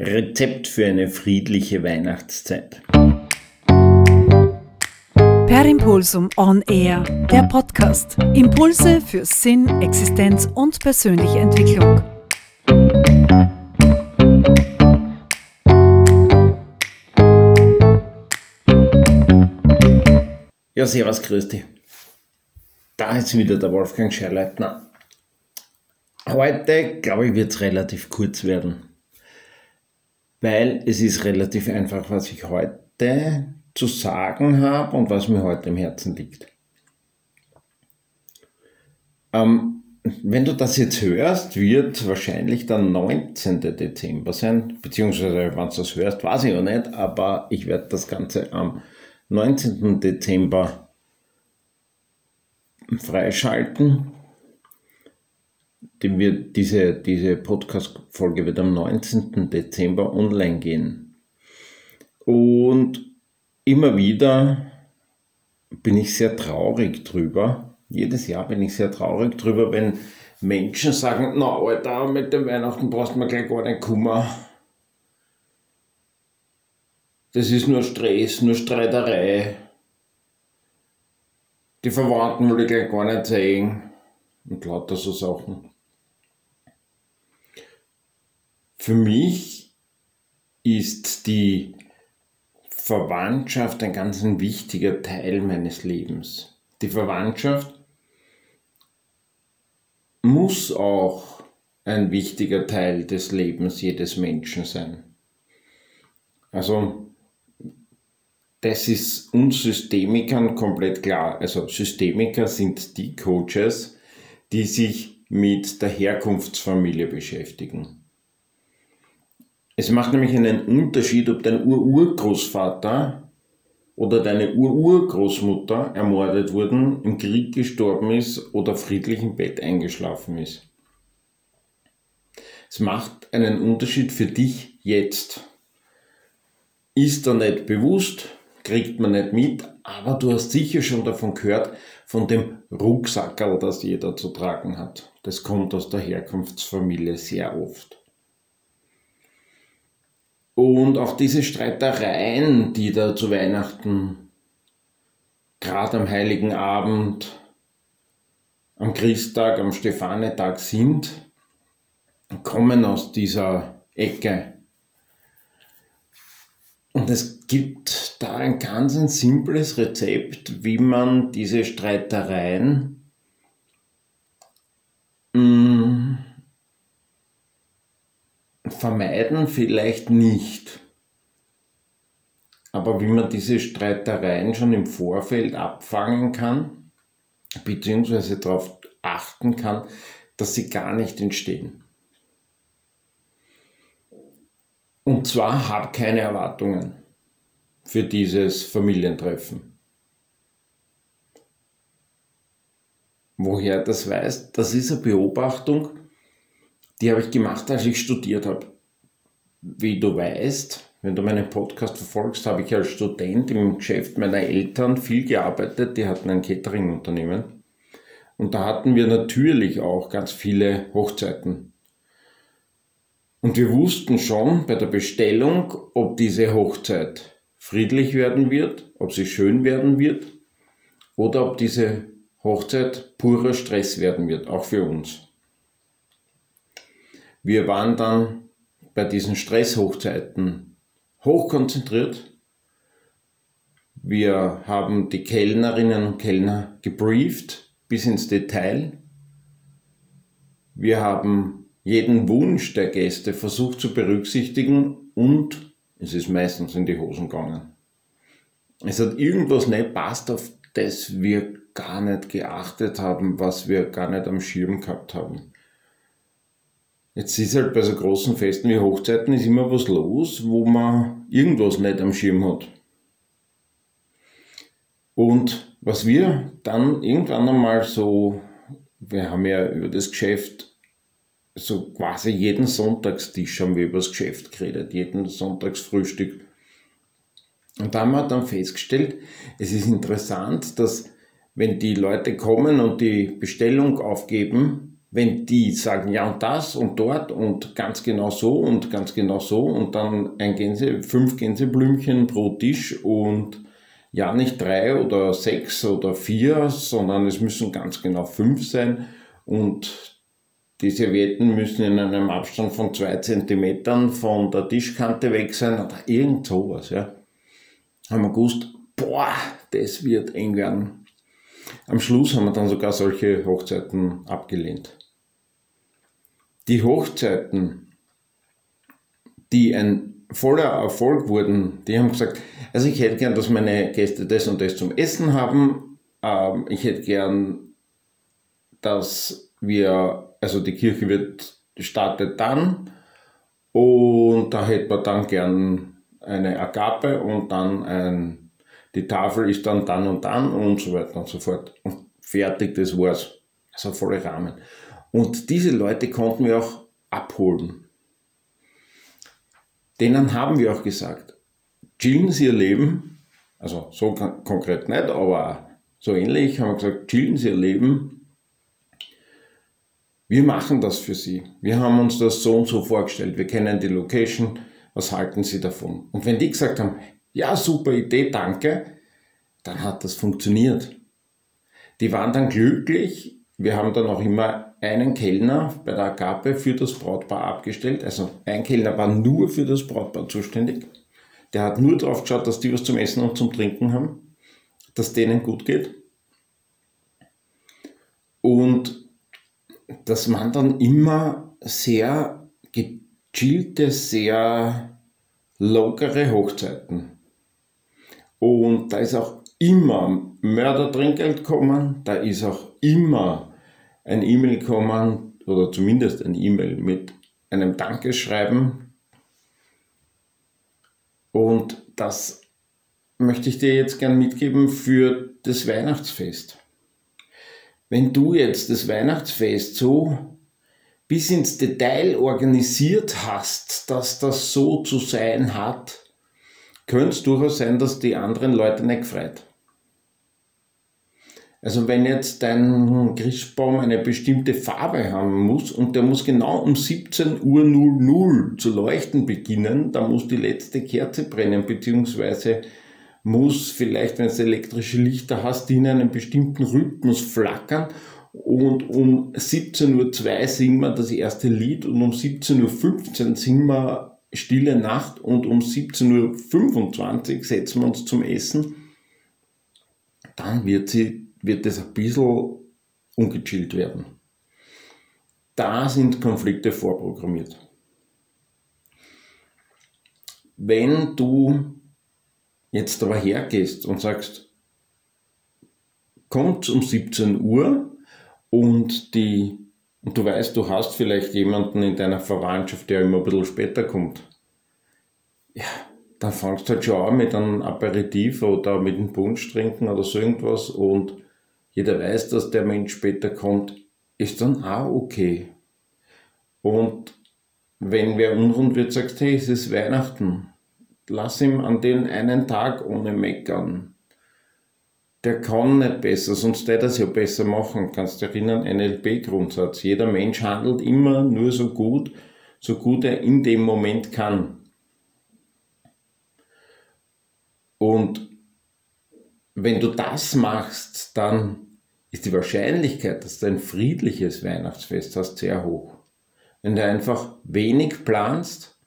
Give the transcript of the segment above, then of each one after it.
Rezept für eine friedliche Weihnachtszeit. Per Impulsum On Air, der Podcast. Impulse für Sinn, Existenz und persönliche Entwicklung. Ja, servus, grüß dich. Da ist wieder der Wolfgang Scherleitner. Heute, glaube ich, wird es relativ kurz werden weil es ist relativ einfach, was ich heute zu sagen habe und was mir heute im Herzen liegt. Ähm, wenn du das jetzt hörst, wird wahrscheinlich der 19. Dezember sein, beziehungsweise wenn du das hörst, weiß ich auch nicht, aber ich werde das Ganze am 19. Dezember freischalten dem wird diese, diese Podcast-Folge wird am 19. Dezember online gehen. Und immer wieder bin ich sehr traurig drüber. Jedes Jahr bin ich sehr traurig drüber, wenn Menschen sagen, na Alter, mit dem Weihnachten brauchst du mir gleich gar nicht Kummer. Das ist nur Stress, nur Streiterei. Die Verwandten will ich gleich gar nicht sehen. Und lauter so Sachen. Für mich ist die Verwandtschaft ein ganz ein wichtiger Teil meines Lebens. Die Verwandtschaft muss auch ein wichtiger Teil des Lebens jedes Menschen sein. Also das ist uns Systemikern komplett klar. Also Systemiker sind die Coaches, die sich mit der Herkunftsfamilie beschäftigen. Es macht nämlich einen Unterschied, ob dein Ururgroßvater oder deine Ururgroßmutter ermordet wurden, im Krieg gestorben ist oder friedlich im Bett eingeschlafen ist. Es macht einen Unterschied für dich jetzt. Ist da nicht bewusst, kriegt man nicht mit, aber du hast sicher schon davon gehört, von dem Rucksackerl, das jeder zu tragen hat. Das kommt aus der Herkunftsfamilie sehr oft. Und auch diese Streitereien, die da zu Weihnachten, gerade am Heiligen Abend, am Christtag, am Stefanetag sind, kommen aus dieser Ecke. Und es gibt da ein ganz ein simples Rezept, wie man diese Streitereien mh, mm, vermeiden vielleicht nicht. Aber wie man diese Streitereien schon im Vorfeld abfangen kann, beziehungsweise darauf achten kann, dass sie gar nicht entstehen. Und zwar hab keine Erwartungen für dieses Familientreffen. Woher das weiß, das ist eine Beobachtung, die habe ich gemacht, als ich studiert habe. Wie du weißt, wenn du meinen Podcast verfolgst, habe ich als Student im Geschäft meiner Eltern viel gearbeitet. Die hatten ein Catering-Unternehmen. Und da hatten wir natürlich auch ganz viele Hochzeiten. Und wir wussten schon bei der Bestellung, ob diese Hochzeit friedlich werden wird, ob sie schön werden wird oder ob diese Hochzeit purer Stress werden wird, auch für uns. Wir waren dann bei diesen Stresshochzeiten hochkonzentriert. Wir haben die Kellnerinnen und Kellner gebrieft bis ins Detail. Wir haben jeden Wunsch der Gäste versucht zu berücksichtigen und es ist meistens in die Hosen gegangen. Es hat irgendwas nicht passt, auf das wir gar nicht geachtet haben, was wir gar nicht am Schirm gehabt haben. Jetzt ist halt bei so großen Festen wie Hochzeiten ist immer was los, wo man irgendwas nicht am Schirm hat. Und was wir dann irgendwann einmal so, wir haben ja über das Geschäft so quasi jeden Sonntagstisch haben wir über das Geschäft geredet, jeden Sonntagsfrühstück. Und da haben wir dann festgestellt, es ist interessant, dass wenn die Leute kommen und die Bestellung aufgeben, wenn die sagen, ja und das und dort und ganz genau so und ganz genau so und dann ein Gänse, fünf Gänseblümchen pro Tisch und ja nicht drei oder sechs oder vier, sondern es müssen ganz genau fünf sein und die Servietten müssen in einem Abstand von zwei Zentimetern von der Tischkante weg sein oder irgend sowas, ja. Haben wir gewusst, boah, das wird eng werden. Am Schluss haben wir dann sogar solche Hochzeiten abgelehnt die Hochzeiten, die ein voller Erfolg wurden, die haben gesagt, also ich hätte gern, dass meine Gäste das und das zum Essen haben. Ähm, ich hätte gern, dass wir, also die Kirche wird startet dann und da hätte man dann gern eine Agape und dann ein, die Tafel ist dann dann und dann und so weiter und so fort. Und fertig, das war's. Also volle Rahmen. Und diese Leute konnten wir auch abholen. Denen haben wir auch gesagt, chillen Sie Ihr Leben, also so konkret nicht, aber so ähnlich haben wir gesagt, chillen Sie Ihr Leben. Wir machen das für Sie. Wir haben uns das so und so vorgestellt. Wir kennen die Location. Was halten Sie davon? Und wenn die gesagt haben, ja, super Idee, danke, dann hat das funktioniert. Die waren dann glücklich. Wir haben dann auch immer einen Kellner bei der Agape für das Brautpaar abgestellt. Also ein Kellner war nur für das Brautpaar zuständig. Der hat nur darauf geschaut, dass die was zum Essen und zum Trinken haben, dass denen gut geht. Und das waren dann immer sehr gechillte, sehr lockere Hochzeiten. Und da ist auch immer Mördertrinkgeld gekommen, da ist auch immer ein E-Mail kommen oder zumindest ein E-Mail mit einem Dankeschreiben. Und das möchte ich dir jetzt gern mitgeben für das Weihnachtsfest. Wenn du jetzt das Weihnachtsfest so bis ins Detail organisiert hast, dass das so zu sein hat, könnte es durchaus sein, dass die anderen Leute nicht gefreut. Also wenn jetzt dein Christbaum eine bestimmte Farbe haben muss und der muss genau um 17 Uhr 00 zu leuchten beginnen, dann muss die letzte Kerze brennen, beziehungsweise muss vielleicht, wenn du elektrische Lichter hast, die in einem bestimmten Rhythmus flackern und um 17.02 Uhr singen wir das erste Lied und um 17.15 Uhr singen wir Stille Nacht und um 17.25 Uhr setzen wir uns zum Essen, dann wird sie wird es ein bisschen ungechillt werden. Da sind Konflikte vorprogrammiert. Wenn du jetzt aber hergehst und sagst, kommt um 17 Uhr und die und du weißt, du hast vielleicht jemanden in deiner Verwandtschaft, der immer ein bisschen später kommt. Ja, dann fangst du halt schon an mit einem Aperitif oder mit einem Punsch trinken oder so irgendwas und jeder weiß, dass der Mensch später kommt, ist dann auch okay. Und wenn wer unrund wird, sagst, hey, es ist Weihnachten, lass ihm an den einen Tag ohne Meckern. Der kann nicht besser, sonst hätte er es ja besser machen. Kannst du erinnern, NLP-Grundsatz. Jeder Mensch handelt immer nur so gut, so gut er in dem Moment kann. Und wenn du das machst, dann ist die Wahrscheinlichkeit, dass du ein friedliches Weihnachtsfest hast, sehr hoch. Wenn du einfach wenig planst,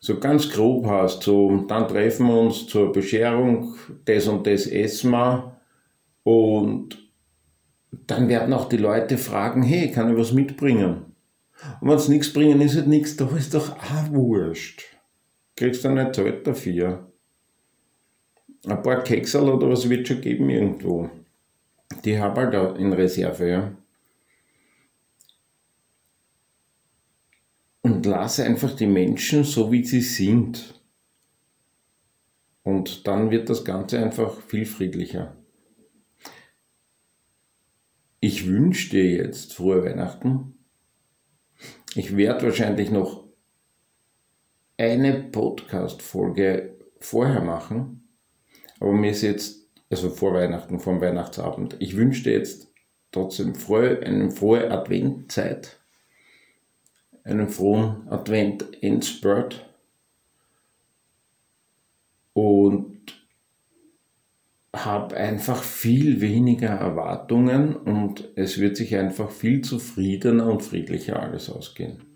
so ganz grob hast, so dann treffen wir uns zur Bescherung, das und das essen wir und dann werden auch die Leute fragen, hey, kann ich was mitbringen? Und wenn sie nichts bringen, ist halt nichts, da ist doch auch wurscht. Kriegst du nicht Zeit dafür. Ein paar Keksel oder was wird schon geben irgendwo. Die habe ich halt in Reserve, ja. Und lasse einfach die Menschen so, wie sie sind. Und dann wird das Ganze einfach viel friedlicher. Ich wünsche dir jetzt frohe Weihnachten. Ich werde wahrscheinlich noch eine Podcast-Folge vorher machen, aber mir ist jetzt also vor Weihnachten, vor dem Weihnachtsabend. Ich wünschte jetzt trotzdem frohe, eine frohe Adventzeit, einen frohen Advent-Endspurt und habe einfach viel weniger Erwartungen und es wird sich einfach viel zufriedener und friedlicher alles ausgehen.